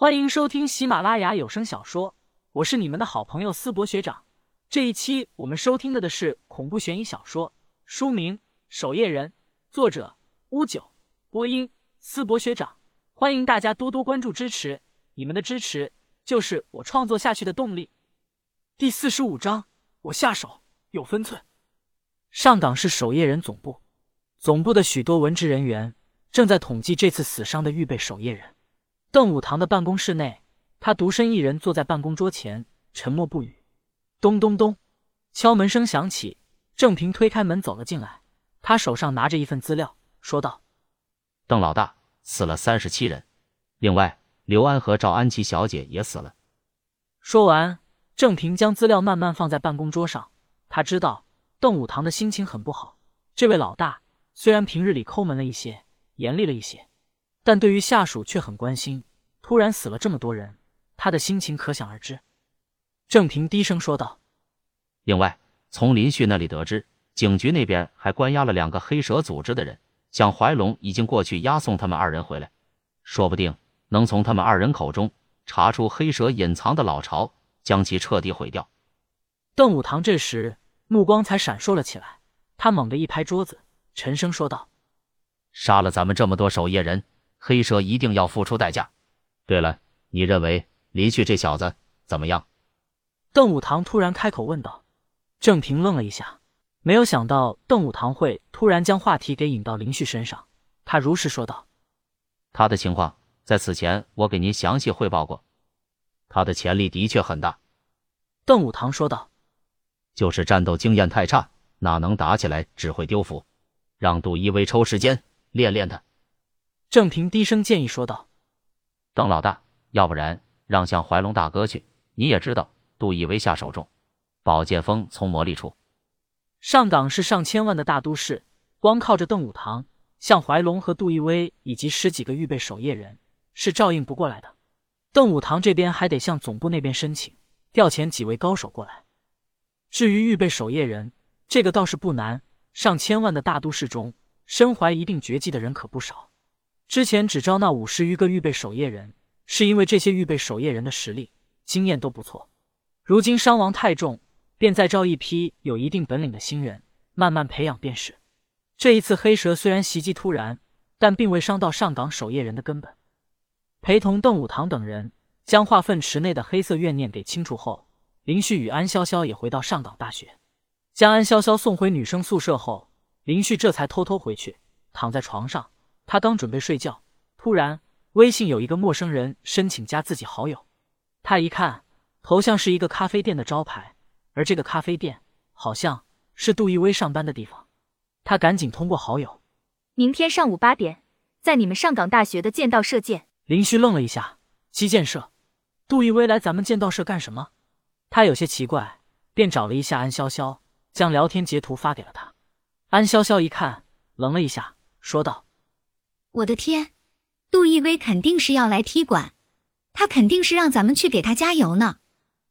欢迎收听喜马拉雅有声小说，我是你们的好朋友思博学长。这一期我们收听的的是恐怖悬疑小说，书名《守夜人》，作者乌九，播音思博学长。欢迎大家多多关注支持，你们的支持就是我创作下去的动力。第四十五章，我下手有分寸。上港市守夜人总部，总部的许多文职人员正在统计这次死伤的预备守夜人。邓武堂的办公室内，他独身一人坐在办公桌前，沉默不语。咚咚咚，敲门声响起，郑平推开门走了进来，他手上拿着一份资料，说道：“邓老大，死了三十七人，另外刘安和赵安琪小姐也死了。”说完，郑平将资料慢慢放在办公桌上。他知道邓武堂的心情很不好。这位老大虽然平日里抠门了一些，严厉了一些。但对于下属却很关心，突然死了这么多人，他的心情可想而知。郑平低声说道：“另外，从林旭那里得知，警局那边还关押了两个黑蛇组织的人，向怀龙已经过去押送他们二人回来，说不定能从他们二人口中查出黑蛇隐藏的老巢，将其彻底毁掉。”邓武堂这时目光才闪烁了起来，他猛地一拍桌子，沉声说道：“杀了咱们这么多守夜人！”黑蛇一定要付出代价。对了，你认为林旭这小子怎么样？邓武堂突然开口问道。郑平愣了一下，没有想到邓武堂会突然将话题给引到林旭身上。他如实说道：“他的情况在此前我给您详细汇报过，他的潜力的确很大。”邓武堂说道：“就是战斗经验太差，哪能打起来只会丢服。让杜一威抽时间练练他。”郑平低声建议说道：“邓老大，要不然让向怀龙大哥去。你也知道，杜一威下手重，宝剑锋从魔力出。上港是上千万的大都市，光靠着邓武堂、向怀龙和杜一威以及十几个预备守夜人是照应不过来的。邓武堂这边还得向总部那边申请调遣几位高手过来。至于预备守夜人，这个倒是不难。上千万的大都市中，身怀一定绝技的人可不少。”之前只招那五十余个预备守夜人，是因为这些预备守夜人的实力、经验都不错。如今伤亡太重，便再招一批有一定本领的新人，慢慢培养便是。这一次黑蛇虽然袭击突然，但并未伤到上岗守夜人的根本。陪同邓武堂等人将化粪池内的黑色怨念给清除后，林旭与安潇潇也回到上岗大学，将安潇潇送回女生宿舍后，林旭这才偷偷回去，躺在床上。他刚准备睡觉，突然微信有一个陌生人申请加自己好友。他一看头像是一个咖啡店的招牌，而这个咖啡店好像是杜一威上班的地方。他赶紧通过好友，明天上午八点，在你们上港大学的剑道社见。林旭愣了一下，击剑社，杜一威来咱们剑道社干什么？他有些奇怪，便找了一下安潇潇，将聊天截图发给了他。安潇潇一看，愣了一下，说道。我的天，杜一威肯定是要来踢馆，他肯定是让咱们去给他加油呢。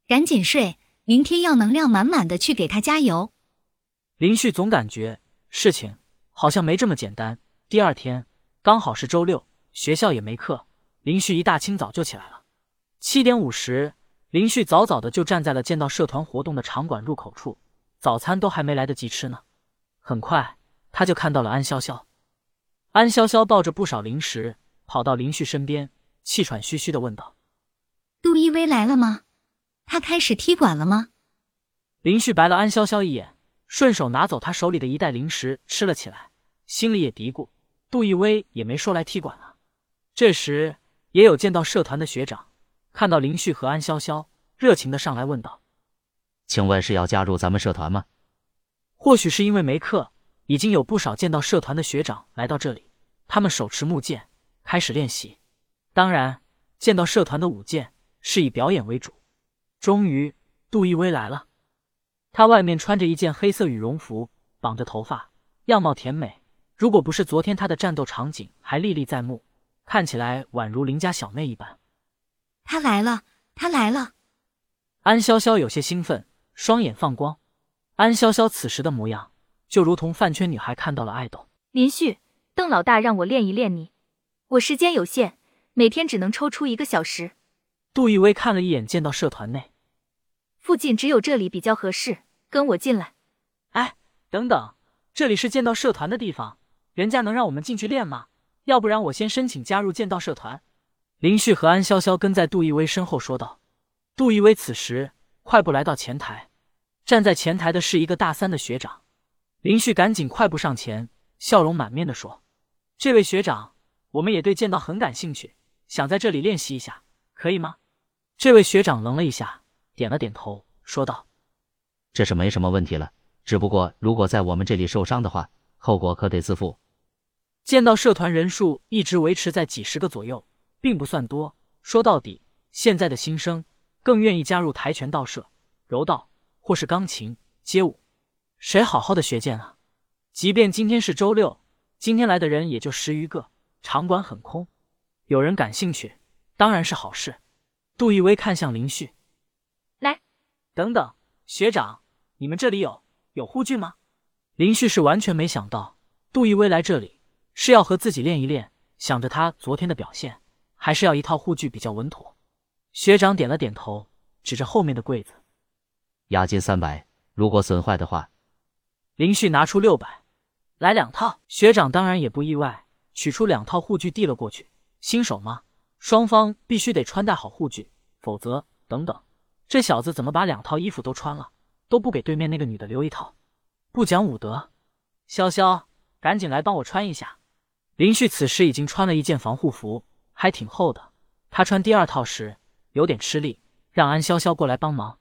赶紧睡，明天要能量满满的去给他加油。林旭总感觉事情好像没这么简单。第二天刚好是周六，学校也没课，林旭一大清早就起来了。七点五十，林旭早早的就站在了剑道社团活动的场馆入口处，早餐都还没来得及吃呢。很快他就看到了安潇潇。安潇潇抱着不少零食跑到林旭身边，气喘吁吁的问道：“杜一威来了吗？他开始踢馆了吗？”林旭白了安潇潇一眼，顺手拿走他手里的一袋零食吃了起来，心里也嘀咕：“杜一威也没说来踢馆啊。”这时，也有见到社团的学长看到林旭和安潇潇，热情的上来问道：“请问是要加入咱们社团吗？”或许是因为没课。已经有不少见到社团的学长来到这里，他们手持木剑开始练习。当然，剑道社团的舞剑是以表演为主。终于，杜一威来了。他外面穿着一件黑色羽绒服，绑着头发，样貌甜美。如果不是昨天他的战斗场景还历历在目，看起来宛如邻家小妹一般。他来了，他来了！安潇潇有些兴奋，双眼放光。安潇潇此时的模样。就如同饭圈女孩看到了爱豆林旭，邓老大让我练一练你，我时间有限，每天只能抽出一个小时，杜一威看了一眼剑道社团内，附近只有这里比较合适，跟我进来。哎，等等，这里是剑道社团的地方，人家能让我们进去练吗？要不然我先申请加入剑道社团。林旭和安潇潇跟在杜一威身后说道。杜一威此时快步来到前台，站在前台的是一个大三的学长。林旭赶紧快步上前，笑容满面的说：“这位学长，我们也对剑道很感兴趣，想在这里练习一下，可以吗？”这位学长愣了一下，点了点头，说道：“这是没什么问题了。只不过如果在我们这里受伤的话，后果可得自负。”剑道社团人数一直维持在几十个左右，并不算多。说到底，现在的新生更愿意加入跆拳道社、柔道或是钢琴、街舞。谁好好的学剑啊？即便今天是周六，今天来的人也就十余个，场馆很空。有人感兴趣，当然是好事。杜一威看向林旭，来，等等，学长，你们这里有有护具吗？林旭是完全没想到杜一威来这里是要和自己练一练，想着他昨天的表现，还是要一套护具比较稳妥。学长点了点头，指着后面的柜子，押金三百，如果损坏的话。林旭拿出六百，来两套。学长当然也不意外，取出两套护具递了过去。新手吗？双方必须得穿戴好护具，否则……等等，这小子怎么把两套衣服都穿了，都不给对面那个女的留一套，不讲武德！潇潇，赶紧来帮我穿一下。林旭此时已经穿了一件防护服，还挺厚的。他穿第二套时有点吃力，让安潇潇过来帮忙。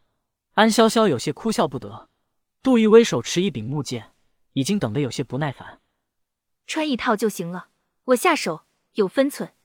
安潇潇有些哭笑不得。杜一威手持一柄木剑，已经等得有些不耐烦。穿一套就行了，我下手有分寸。